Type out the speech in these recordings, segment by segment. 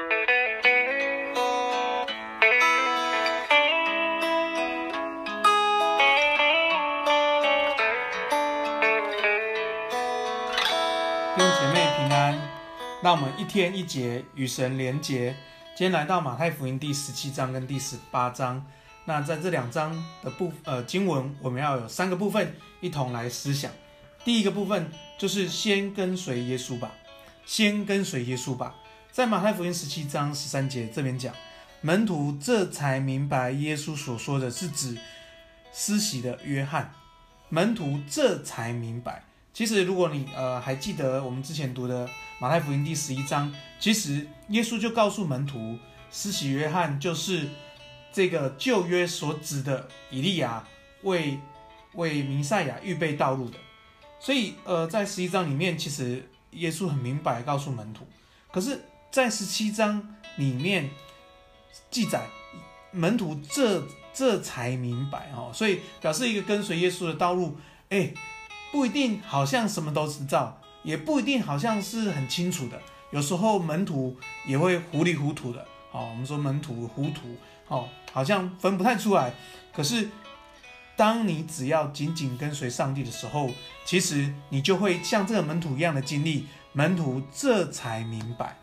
弟兄姐妹平安，让我们一天一节与神连结。今天来到马太福音第十七章跟第十八章，那在这两章的部呃经文，我们要有三个部分一同来思想。第一个部分就是先跟随耶稣吧，先跟随耶稣吧。在马太福音十七章十三节这边讲，门徒这才明白耶稣所说的是指施洗的约翰。门徒这才明白。其实，如果你呃还记得我们之前读的马太福音第十一章，其实耶稣就告诉门徒，施洗约翰就是这个旧约所指的以利亚为为弥赛亚预备道路的。所以呃，在十一章里面，其实耶稣很明白告诉门徒。可是，在十七章里面记载，门徒这这才明白哦，所以表示一个跟随耶稣的道路，哎。不一定好像什么都知道，也不一定好像是很清楚的。有时候门徒也会糊里糊涂的。哦，我们说门徒糊涂，哦，好像分不太出来。可是，当你只要紧紧跟随上帝的时候，其实你就会像这个门徒一样的经历。门徒这才明白，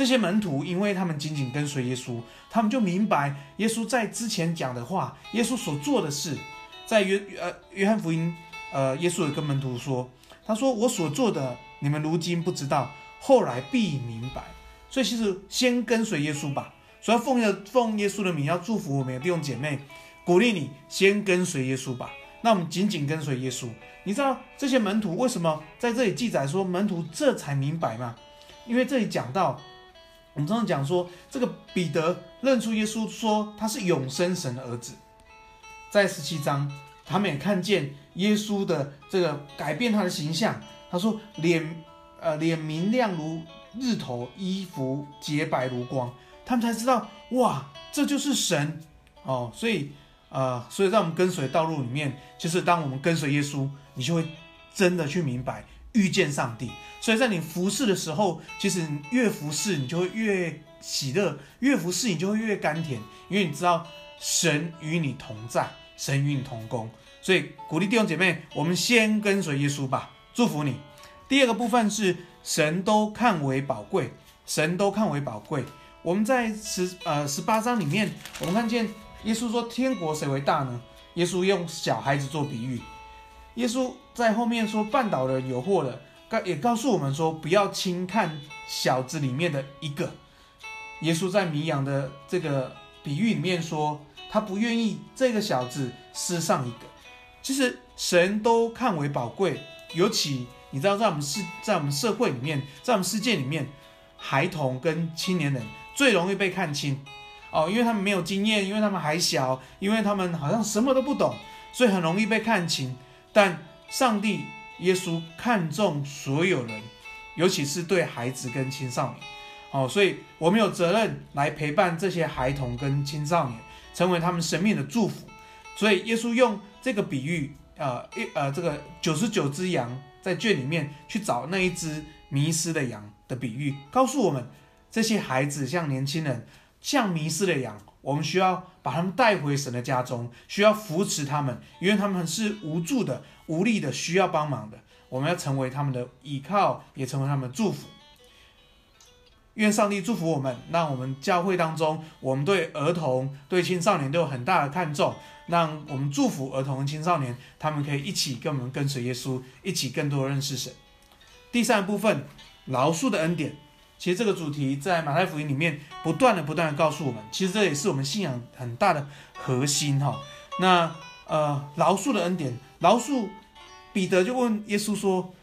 这些门徒因为他们紧紧跟随耶稣，他们就明白耶稣在之前讲的话，耶稣所做的事，在约呃约翰福音。呃，耶稣也跟门徒说：“他说我所做的，你们如今不知道，后来必明白。所以其实先跟随耶稣吧。所以奉耶奉耶稣的名，要祝福我们的弟兄姐妹，鼓励你先跟随耶稣吧。那我们紧紧跟随耶稣。你知道这些门徒为什么在这里记载说门徒这才明白吗？因为这里讲到，我们常常讲说，这个彼得认出耶稣，说他是永生神的儿子，在十七章。”他们也看见耶稣的这个改变他的形象。他说脸，呃，脸明亮如日头，衣服洁白如光。他们才知道，哇，这就是神哦。所以，呃，所以在我们跟随道路里面，就是当我们跟随耶稣，你就会真的去明白遇见上帝。所以在你服侍的时候，其实你越服侍，你就会越喜乐；越服侍，你就会越甘甜，因为你知道神与你同在。神与你同工，所以鼓励弟兄姐妹，我们先跟随耶稣吧，祝福你。第二个部分是神都看为宝贵，神都看为宝贵。我们在十呃十八章里面，我们看见耶稣说：“天国谁为大呢？”耶稣用小孩子做比喻。耶稣在后面说：“绊倒的人有祸了。”告也告诉我们说：“不要轻看小子里面的一个。”耶稣在迷羊的这个比喻里面说。他不愿意这个小子失上一个，其实神都看为宝贵。尤其你知道，在我们世在我们社会里面，在我们世界里面，孩童跟青年人最容易被看轻哦，因为他们没有经验，因为他们还小，因为他们好像什么都不懂，所以很容易被看轻。但上帝耶稣看重所有人，尤其是对孩子跟青少年哦，所以我们有责任来陪伴这些孩童跟青少年。成为他们生命的祝福，所以耶稣用这个比喻，呃，一呃，这个九十九只羊在圈里面去找那一只迷失的羊的比喻，告诉我们这些孩子像年轻人，像迷失的羊，我们需要把他们带回神的家中，需要扶持他们，因为他们是无助的、无力的，需要帮忙的。我们要成为他们的依靠，也成为他们的祝福。愿上帝祝福我们，让我们教会当中，我们对儿童、对青少年都有很大的看重。让我们祝福儿童青少年，他们可以一起跟我们跟随耶稣，一起更多认识神。第三部分，饶恕的恩典。其实这个主题在马太福音里面不断的、不断的告诉我们，其实这也是我们信仰很大的核心哈。那呃，饶恕的恩典，饶恕，彼得就问耶稣说：“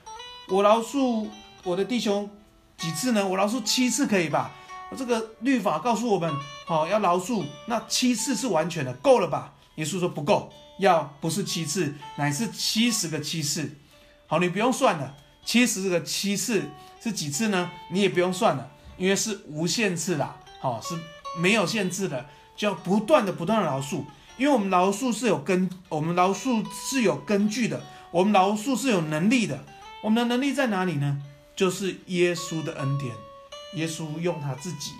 我饶恕我的弟兄。”几次呢？我饶恕七次可以吧？这个律法告诉我们，好、哦、要饶恕，那七次是完全的，够了吧？耶稣说不够，要不是七次，乃是七十个七次。好，你不用算了，七十个七次是几次呢？你也不用算了，因为是无限次的，好、哦、是没有限制的，就要不断的不断的饶恕，因为我们饶恕是有根，我们饶恕是有根据的，我们饶恕是有能力的，我们的能力在哪里呢？就是耶稣的恩典，耶稣用他自己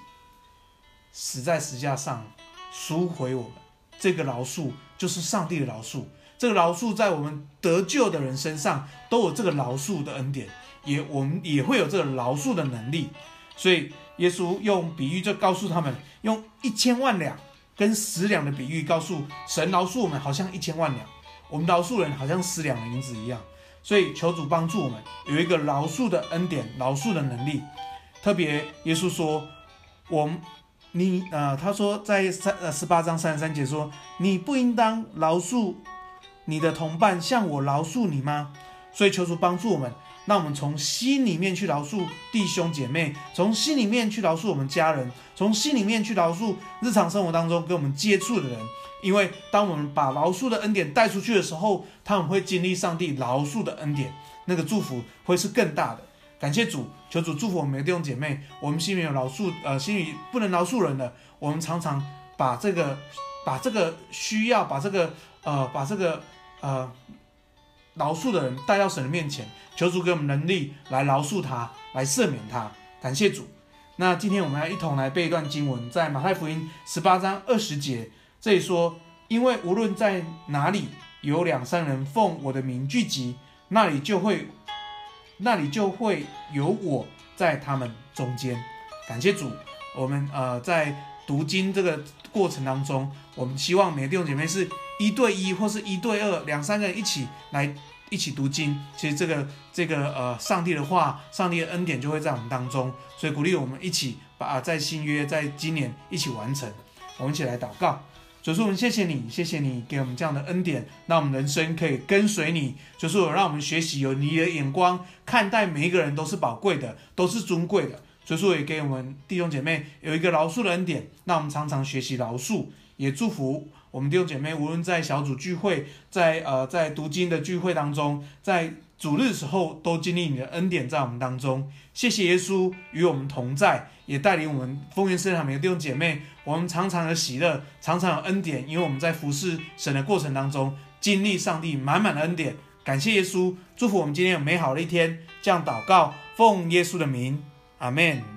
死在十架上赎回我们。这个饶恕就是上帝的饶恕，这个饶恕在我们得救的人身上都有这个饶恕的恩典，也我们也会有这个饶恕的能力。所以耶稣用比喻就告诉他们，用一千万两跟十两的比喻告诉神饶恕我们，好像一千万两；我们饶恕人好像十两银子一样。所以求主帮助我们有一个饶恕的恩典、饶恕的能力。特别耶稣说，我。你呃，他说在三呃十八章三十三节说，你不应当饶恕你的同伴，向我饶恕你吗？所以求主帮助我们，让我们从心里面去饶恕弟兄姐妹，从心里面去饶恕我们家人，从心里面去饶恕日常生活当中跟我们接触的人。因为当我们把饶恕的恩典带出去的时候，他们会经历上帝饶恕的恩典，那个祝福会是更大的。感谢主，求主祝福我们的弟兄姐妹。我们心里有饶恕，呃，心里不能饶恕人的，我们常常把这个，把这个需要，把这个，呃，把这个，呃，饶恕的人带到神的面前，求主给我们能力来饶恕他，来赦免他。感谢主。那今天我们要一同来背一段经文，在马太福音十八章二十节，这里说：因为无论在哪里有两三人奉我的名聚集，那里就会。那里就会有我在他们中间，感谢主。我们呃在读经这个过程当中，我们希望每个弟兄姐妹是一对一或是一对二，两三个人一起来一起读经。其实这个这个呃上帝的话，上帝的恩典就会在我们当中，所以鼓励我们一起把在新约在今年一起完成。我们一起来祷告。主说：“我们谢谢你，谢谢你给我们这样的恩典，让我们人生可以跟随你。主说：“让我们学习有你的眼光看待每一个人都是宝贵的，都是尊贵的。”主说：“也给我们弟兄姐妹有一个饶恕的恩典，让我们常常学习饶恕，也祝福我们弟兄姐妹，无论在小组聚会，在呃在读经的聚会当中，在。”主日的时候都经历你的恩典在我们当中，谢谢耶稣与我们同在，也带领我们丰原圣堂每个弟兄姐妹，我们常常有喜乐，常常有恩典，因为我们在服侍神的过程当中经历上帝满满的恩典。感谢耶稣，祝福我们今天有美好的一天。这样祷告，奉耶稣的名，阿门。